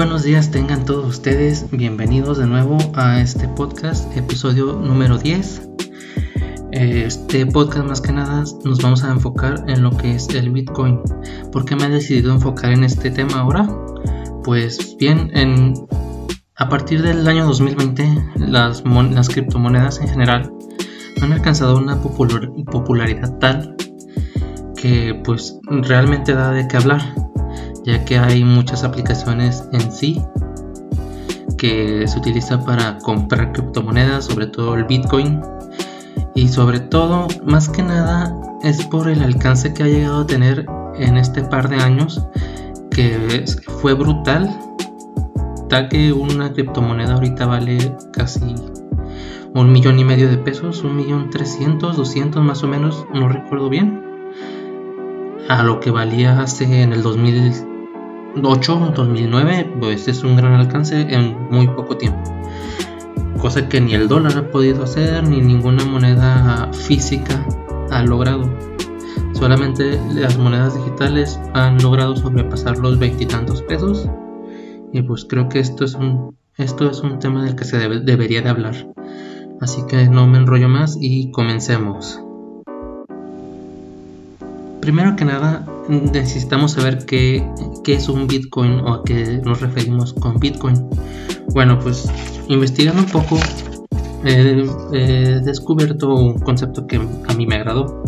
Buenos días tengan todos ustedes, bienvenidos de nuevo a este podcast, episodio número 10. Este podcast más que nada nos vamos a enfocar en lo que es el Bitcoin. ¿Por qué me he decidido enfocar en este tema ahora? Pues bien, en, a partir del año 2020 las, las criptomonedas en general han alcanzado una popularidad tal que pues realmente da de qué hablar ya que hay muchas aplicaciones en sí que se utiliza para comprar criptomonedas, sobre todo el Bitcoin. Y sobre todo, más que nada, es por el alcance que ha llegado a tener en este par de años, que fue brutal, tal que una criptomoneda ahorita vale casi un millón y medio de pesos, un millón trescientos, doscientos más o menos, no recuerdo bien, a lo que valía hace en el 2000 8, 2009, pues es un gran alcance en muy poco tiempo. Cosa que ni el dólar ha podido hacer, ni ninguna moneda física ha logrado. Solamente las monedas digitales han logrado sobrepasar los veintitantos pesos. Y pues creo que esto es un, esto es un tema del que se debería de hablar. Así que no me enrollo más y comencemos. Primero que nada, necesitamos saber qué, es un Bitcoin o a qué nos referimos con Bitcoin. Bueno, pues investigando un poco, he descubierto un concepto que a mí me agradó.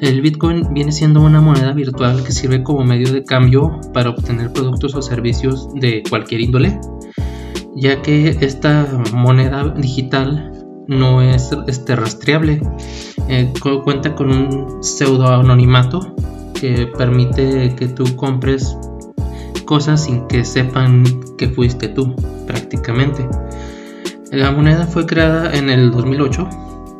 El Bitcoin viene siendo una moneda virtual que sirve como medio de cambio para obtener productos o servicios de cualquier índole, ya que esta moneda digital no es este, rastreable, eh, cuenta con un pseudo anonimato que permite que tú compres cosas sin que sepan que fuiste tú, prácticamente. La moneda fue creada en el 2008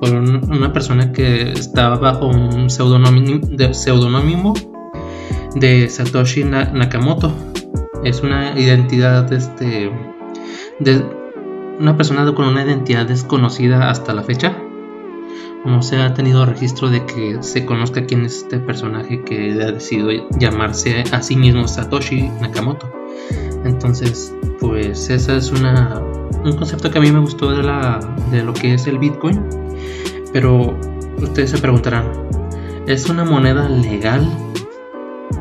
por una persona que estaba bajo un pseudónimo de, Satoshi Nakamoto. Es una identidad este, de una persona con una identidad desconocida hasta la fecha no se ha tenido registro de que se conozca quién es este personaje que ha decidido llamarse a sí mismo Satoshi Nakamoto. Entonces, pues ese es una, un concepto que a mí me gustó de, la, de lo que es el Bitcoin. Pero ustedes se preguntarán, ¿es una moneda legal?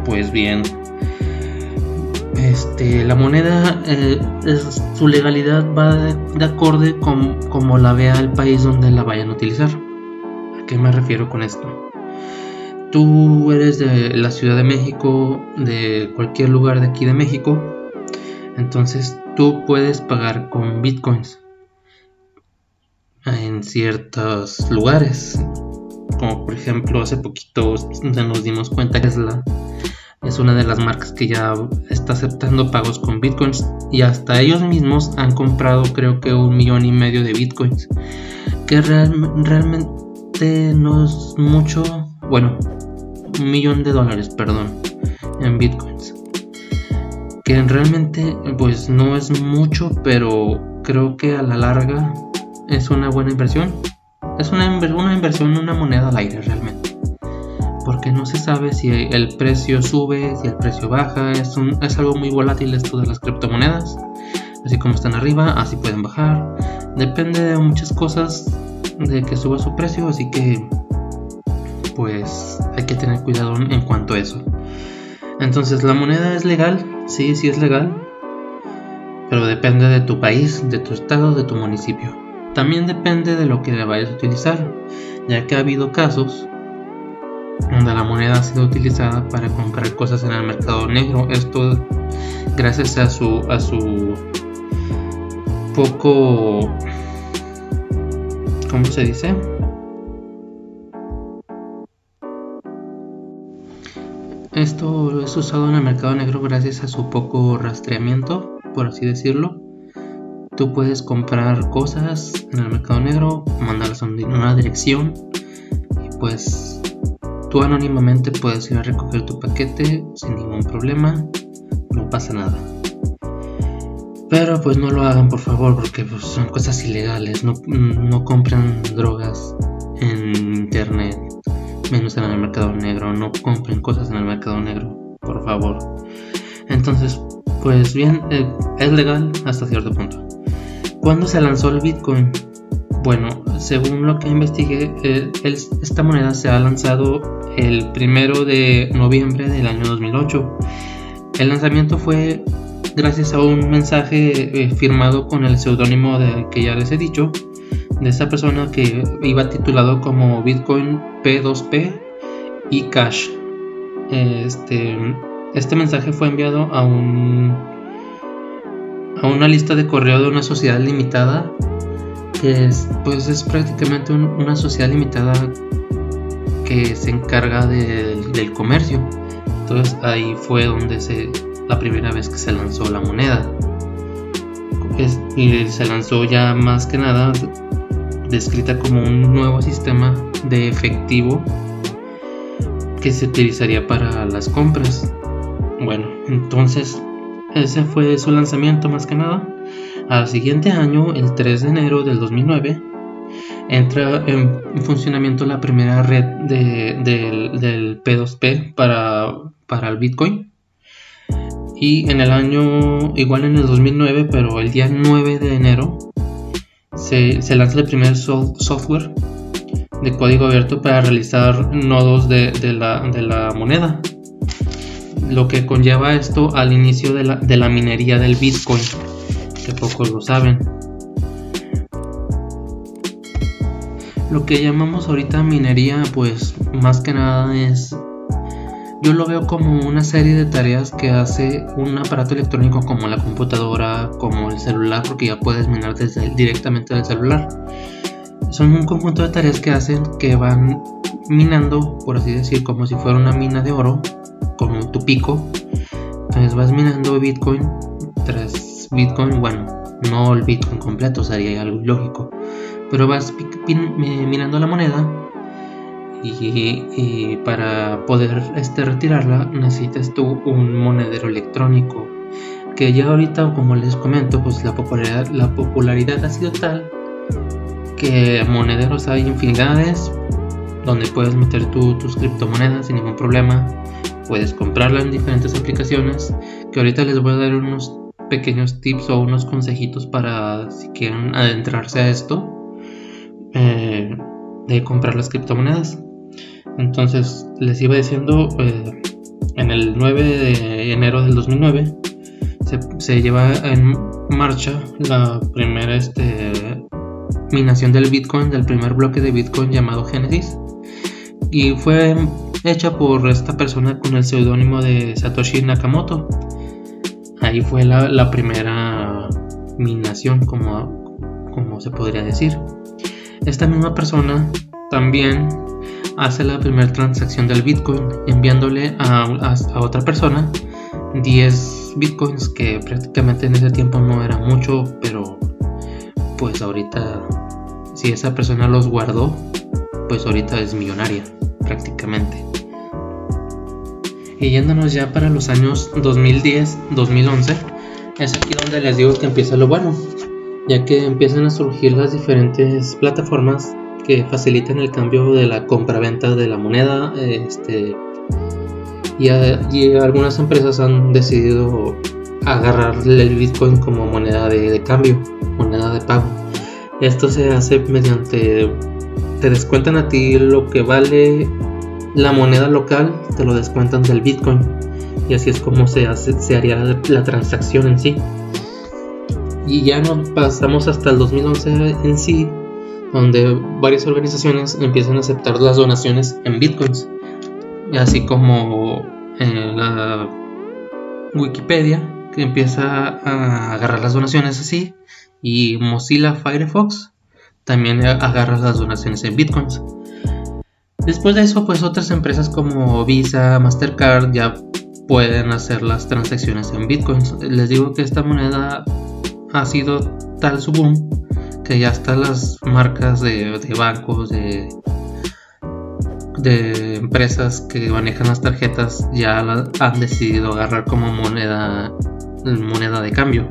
Pues bien, este, la moneda, eh, su legalidad va de, acorde con como la vea el país donde la vayan a utilizar qué me refiero con esto? Tú eres de la Ciudad de México, de cualquier lugar de aquí de México, entonces tú puedes pagar con bitcoins en ciertos lugares. Como por ejemplo hace poquito nos dimos cuenta que Tesla es una de las marcas que ya está aceptando pagos con bitcoins y hasta ellos mismos han comprado creo que un millón y medio de bitcoins que realmente no es mucho, bueno, un millón de dólares, perdón, en bitcoins. Que realmente pues no es mucho, pero creo que a la larga es una buena inversión. Es una, una inversión, una moneda al aire realmente. Porque no se sabe si el precio sube, si el precio baja. Es, un, es algo muy volátil esto de las criptomonedas. Así como están arriba, así pueden bajar. Depende de muchas cosas de que suba su precio, así que pues hay que tener cuidado en cuanto a eso. Entonces, ¿la moneda es legal? Sí, sí es legal, pero depende de tu país, de tu estado, de tu municipio. También depende de lo que le vayas a utilizar, ya que ha habido casos donde la moneda ha sido utilizada para comprar cosas en el mercado negro. Esto gracias a su a su poco ¿cómo se dice? Esto es usado en el mercado negro gracias a su poco rastreamiento, por así decirlo. Tú puedes comprar cosas en el mercado negro, mandarlas a una dirección y pues tú anónimamente puedes ir a recoger tu paquete sin ningún problema, no pasa nada. Pero pues no lo hagan por favor porque pues, son cosas ilegales. No, no compren drogas en internet, menos en el mercado negro. No compren cosas en el mercado negro, por favor. Entonces, Pues bien, eh, es legal hasta cierto punto. ¿Cuándo se lanzó el Bitcoin? Bueno, según lo que investigué, eh, esta moneda se ha lanzado el primero de noviembre del año 2008. El lanzamiento fue gracias a un mensaje eh, firmado con el seudónimo que ya les he dicho, de esta persona que iba titulado como Bitcoin P2P y Cash. Este, este mensaje fue enviado a un a una lista de correo de una sociedad limitada que es, pues es prácticamente una sociedad limitada que se encarga del comercio. Entonces ahí fue donde se la primera vez que se lanzó la moneda. y se lanzó ya más que nada descrita como un nuevo sistema de efectivo que se utilizaría para las compras. Bueno, entonces ese fue su lanzamiento más que nada. Al siguiente año, el 3 de enero del 2009, entra en funcionamiento la primera red del P2P para, para el Bitcoin. Y en el año, igual en el 2009, pero el día 9 de enero, se, lanza el primer software de código abierto para realizar nodos de, la, moneda. Lo que conlleva esto al inicio de la, de la minería del Bitcoin, que pocos lo saben. Lo que llamamos ahorita minería, pues más que nada es yo lo veo como una serie de tareas que hace un aparato electrónico como la computadora, como el celular, porque ya puedes minar desde, directamente del celular. Son un conjunto de tareas que hacen que van minando, por así decir, como si fuera una mina de oro, como tu pico. Entonces vas minando Bitcoin tras Bitcoin, bueno, no el Bitcoin completo, sería algo lógico, pero vas minando la moneda y, para poder este, retirarla necesitas tú un monedero electrónico que ya ahorita como les comento pues la popularidad, la popularidad ha sido tal que monederos hay infinidades donde puedes meter tus criptomonedas sin ningún problema puedes comprarla en diferentes aplicaciones que ahorita les voy a dar unos pequeños tips o unos consejitos para si quieren adentrarse a esto eh, de comprar las criptomonedas entonces, les iba diciendo, eh, en el 9 de enero del 2009 se, lleva en marcha la primera este, minación del Bitcoin, del primer bloque de Bitcoin llamado Genesis. Y fue hecha por esta persona con el seudónimo de Satoshi Nakamoto. Ahí fue la, primera minación, como, como se podría decir. Esta misma persona también hace la primera transacción del Bitcoin enviándole a, otra persona 10 Bitcoins que prácticamente en ese tiempo no era mucho, pero pues ahorita si esa persona los guardó, pues ahorita es millonaria prácticamente. Y yéndonos ya para los años 2010-2011, es aquí donde les digo que empieza lo bueno, ya que empiezan a surgir las diferentes plataformas que facilitan el cambio de la compra-venta de la moneda. Este, y, algunas empresas han decidido agarrarle el Bitcoin como moneda de, cambio, moneda de pago. Esto se hace mediante, te descuentan a ti lo que vale la moneda local, te lo descuentan del Bitcoin. Y así es como se, hace, se haría la transacción en sí. Y ya no pasamos hasta el 2011 en sí, donde varias organizaciones empiezan a aceptar las donaciones en bitcoins, así como la Wikipedia, que empieza a agarrar las donaciones así, y Mozilla Firefox también agarra las donaciones en bitcoins. Después de eso, pues otras empresas como Visa, Mastercard ya pueden hacer las transacciones en bitcoins. Les digo que esta moneda ha sido tal su boom que ya están las marcas de, bancos, de, de empresas que manejan las tarjetas, ya han decidido agarrar como moneda, moneda de cambio.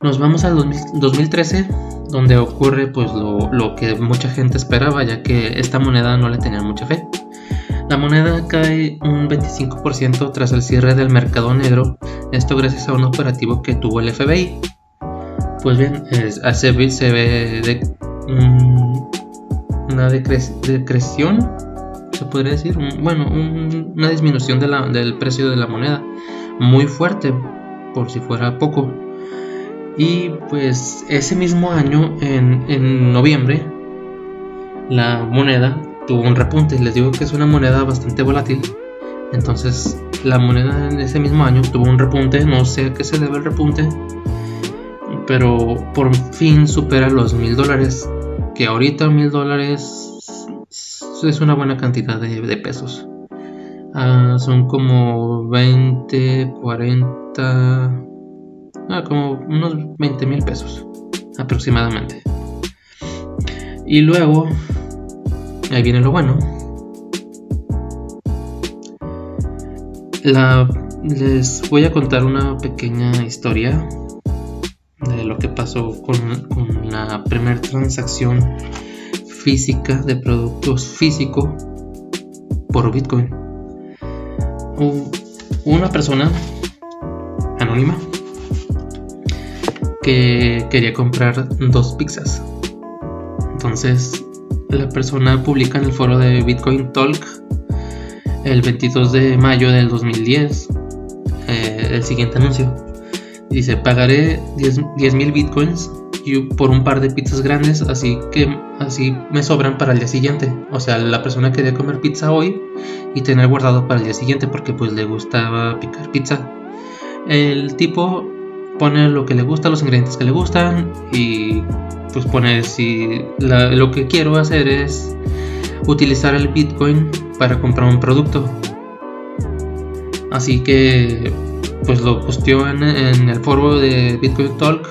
Nos vamos al 2013, donde ocurre pues lo, lo, que mucha gente esperaba, ya que esta moneda no le tenía mucha fe. La moneda cae un 25% tras el cierre del mercado negro Esto gracias a un operativo que tuvo el FBI. Pues bien, se ve de, una decreción, se podría decir, bueno, una disminución del precio de la moneda muy fuerte, por si fuera poco. Y pues ese mismo año, en, en noviembre, la moneda tuvo un repunte. Les digo que es una moneda bastante volátil. Entonces la moneda en ese mismo año tuvo un repunte. No sé a qué se debe el repunte. Pero por fin supera los mil dólares. Que ahorita mil dólares es una buena cantidad de, pesos. Ah, son como 20, 40, ah, como unos 20 mil pesos aproximadamente. Y luego ahí viene lo bueno. les voy a contar una pequeña historia pasó con, la primera transacción física de productos físicos por Bitcoin. Una persona anónima que quería comprar dos pizzas. Entonces la persona publica en el foro de Bitcoin Talk el 22 de mayo del 2010 eh, el siguiente anuncio. Dice, pagaré 10 mil bitcoins por un par de pizzas grandes, así que así me sobran para el día siguiente. O sea, la persona quería comer pizza hoy y tener guardado para el día siguiente porque pues le gustaba picar pizza. El tipo pone lo que le gusta, los ingredientes que le gustan y pues poner si lo que quiero hacer es utilizar el Bitcoin para comprar un producto. Así que pues lo posteó en, el foro de Bitcoin Talk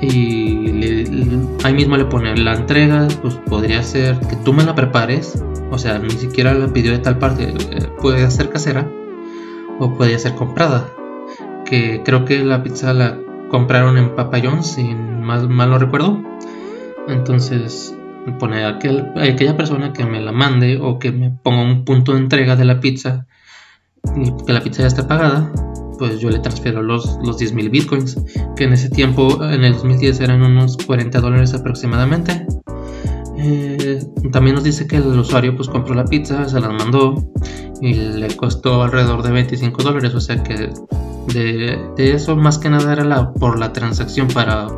y ahí mismo le pone la entrega, pues podría ser que tú me la prepares, o sea, ni siquiera la pidió de tal parte, eh, puede ser casera o puede ser comprada. Que creo que la pizza la compraron en Papa si mal, no recuerdo. Entonces, pone a, aquella persona que me la mande o que me ponga un punto de entrega de la pizza que la pizza ya esté pagada, pues yo le transfiero los, los 10 mil bitcoins, que en ese tiempo, en el 2010, eran unos 40 dólares aproximadamente. Eh, también nos dice que el usuario pues compró la pizza, se la mandó y le costó alrededor de 25 dólares, o sea que de, de, eso más que nada era la, por la transacción para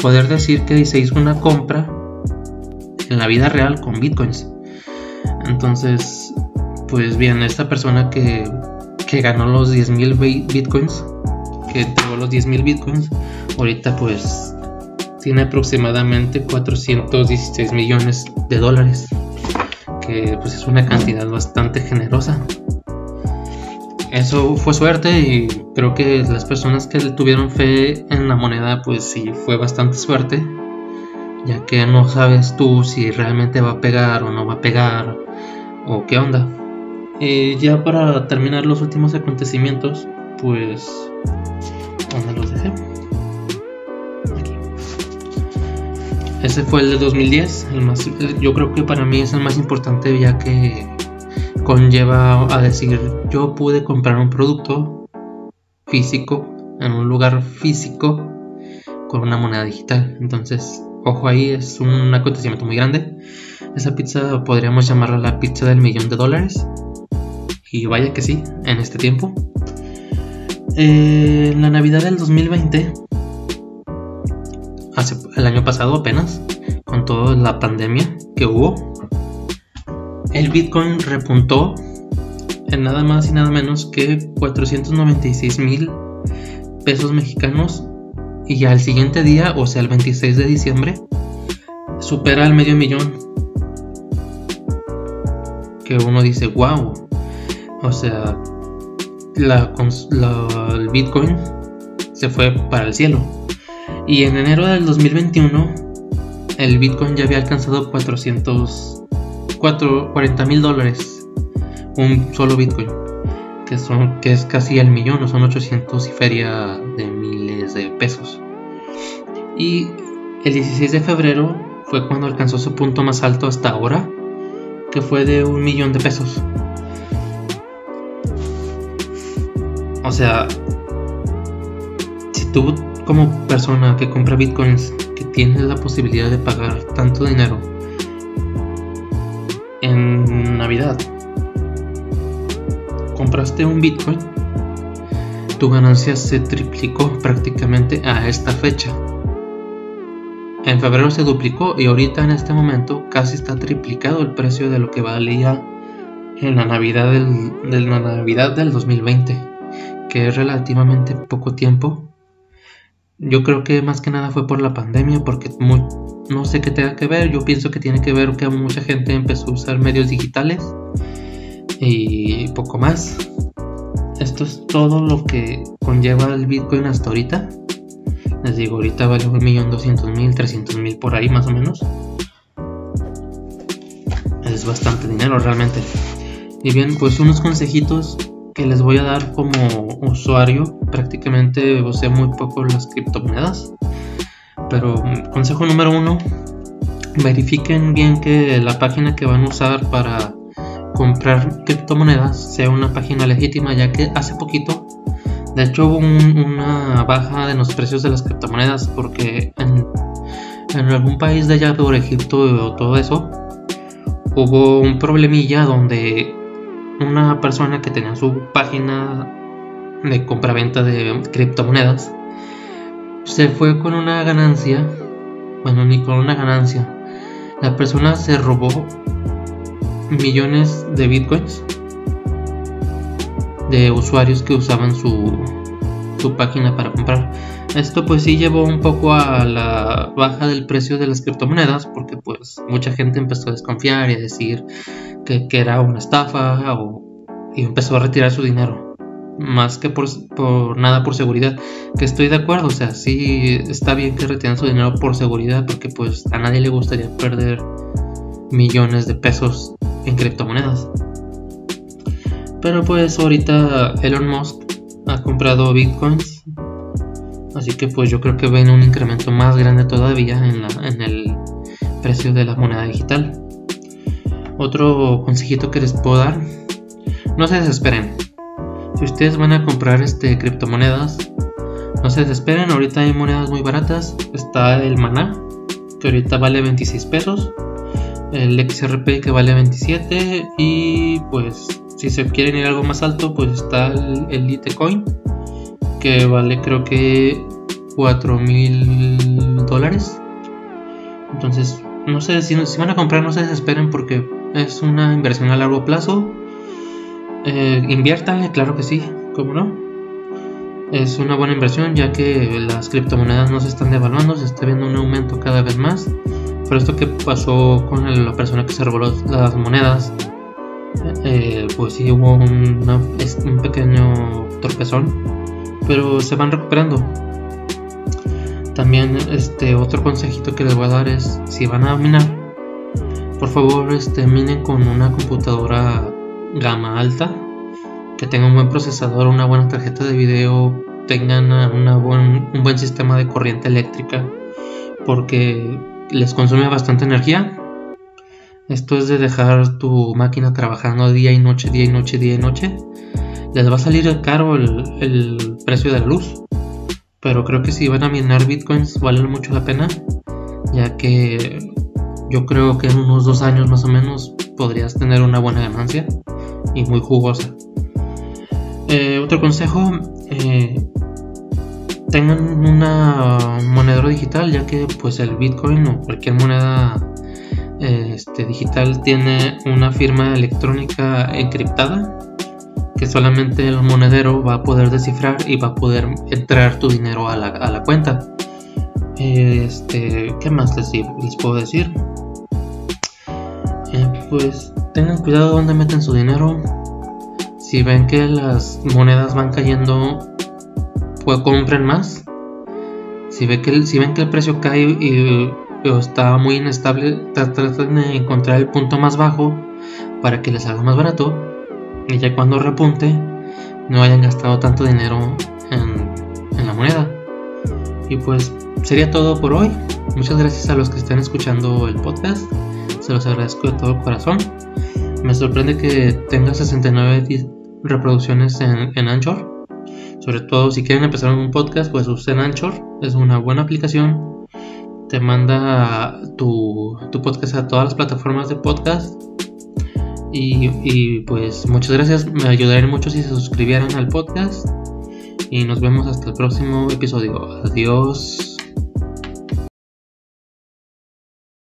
poder decir que se hizo una compra en la vida real con bitcoins. Entonces, pues bien, esta persona que, que ganó los 10.000 bitcoins, que entregó los 10.000 bitcoins, ahorita pues tiene aproximadamente 416 millones de dólares, que pues es una cantidad bastante generosa. Eso fue suerte y creo que las personas que tuvieron fe en la moneda pues sí fue bastante suerte ya que no sabes tú si realmente va a pegar o no va a pegar o qué onda. Eh, ya para terminar los últimos acontecimientos, pues... ¿Dónde los dejé? Aquí. Ese fue el de 2010, el más, yo creo que para mí es el más importante ya que conlleva a decir yo pude comprar un producto físico en un lugar físico con una moneda digital. Entonces Ojo ahí, es un acontecimiento muy grande. Esa pizza podríamos llamarla la pizza del millón de dólares. Y vaya que sí, en este tiempo. En eh, la Navidad del 2020, hace el año pasado apenas, con toda la pandemia que hubo, el Bitcoin repuntó en nada más y nada menos que 496 mil pesos mexicanos y al siguiente día, o sea, el 26 de diciembre, supera el medio millón. Que uno dice, wow. O sea, la, el Bitcoin se fue para el cielo. Y en enero del 2021, el Bitcoin ya había alcanzado 400, 40 mil dólares. Un solo Bitcoin. Que, son, que es casi el millón, o son 800 y feria de miles de pesos y el 16 de febrero fue cuando alcanzó su punto más alto hasta ahora, que fue de un millón de pesos. O sea, si tú como persona que compra bitcoins, que tienes la posibilidad de pagar tanto dinero en Navidad, compraste un bitcoin, tu ganancia se triplicó prácticamente a esta fecha. En febrero se duplicó y ahorita en este momento casi está triplicado el precio de lo que valía en la Navidad del, de la Navidad del 2020, que es relativamente poco tiempo. Yo creo que más que nada fue por la pandemia, porque no sé qué tenga que ver. Yo pienso que tiene que ver que mucha gente empezó a usar medios digitales y poco más. Esto es todo lo que conlleva el Bitcoin hasta ahorita. Les digo, ahorita vale un millón doscientos mil, trescientos mil por ahí más o menos. Es bastante dinero realmente. Y bien, pues unos consejitos que les voy a dar como usuario. Prácticamente usé muy poco las criptomonedas. Pero consejo número uno, verifiquen bien que la página que van a usar para comprar criptomonedas sea una página legítima, ya que hace poquito, de hecho, hubo una baja de los precios de las criptomonedas, porque en, en algún país de allá, por Egipto o todo eso, hubo un problemilla donde una persona que tenía su página de compra-venta de criptomonedas se fue con una ganancia, bueno, ni con una ganancia. La persona se robó millones de bitcoins de usuarios que usaban su, su página para comprar. Esto pues sí llevó un poco a la baja del precio de las criptomonedas porque pues mucha gente empezó a desconfiar y a decir que, era una estafa y empezó a retirar su dinero. Más que por, por, nada por seguridad. Que estoy de acuerdo, o sea, sí está bien que retiren su dinero por seguridad porque pues a nadie le gustaría perder millones de pesos en criptomonedas. Pero pues ahorita Elon Musk ha comprado bitcoins. Así que pues yo creo que ven un incremento más grande todavía en, en el precio de la moneda digital. Otro consejito que les puedo dar. No se desesperen. Si ustedes van a comprar este criptomonedas, no se desesperen. Ahorita hay monedas muy baratas. Está el Maná, que ahorita vale 26 pesos el XRP que vale 27 y pues si se quieren ir algo más alto pues está el, Litecoin que vale creo que 4 mil dólares. Entonces no sé si, van a comprar no se desesperen porque es una inversión a largo plazo. Eh, claro que sí como no es una buena inversión ya que las criptomonedas no se están devaluando se está viendo un aumento cada vez más. Pero esto que pasó con la persona que se robó las monedas, eh, pues sí hubo un pequeño tropezón, pero se van recuperando. También este otro consejito que les voy a dar es si van a minar, por favor este minen con una computadora gama alta, que tenga un buen procesador, una buena tarjeta de video, tengan una un buen sistema de corriente eléctrica, porque les consume bastante energía. Esto es de dejar tu máquina trabajando día y noche, día y noche, día y noche. Les va a salir caro el, precio de la luz. Pero creo que si van a minar bitcoins vale mucho la pena. Ya que yo creo que en unos dos años más o menos podrías tener una buena ganancia. Y muy jugosa. Eh, otro consejo. Eh, tengan una monedero digital ya que pues el bitcoin o cualquier moneda este, digital tiene una firma electrónica encriptada que solamente el monedero va a poder descifrar y va a poder entrar tu dinero a la, cuenta este qué más les, puedo decir eh, pues tengan cuidado donde meten su dinero si ven que las monedas van cayendo pues compren más. Si, ve que si ven que el precio cae y, está muy inestable, traten de encontrar el punto más bajo para que les salga más barato. Y ya cuando repunte, no hayan gastado tanto dinero en, en la moneda. Y pues sería todo por hoy. Muchas gracias a los que están escuchando el podcast. Se los agradezco de todo corazón. Me sorprende que tenga 69 reproducciones en, en Anchor. Sobre todo si quieren empezar un podcast, pues usen Anchor. Es una buena aplicación. Te manda tu, tu podcast a todas las plataformas de podcast. Y, y pues muchas gracias. Me ayudaría mucho si se suscribieran al podcast. Y nos vemos hasta el próximo episodio. Adiós.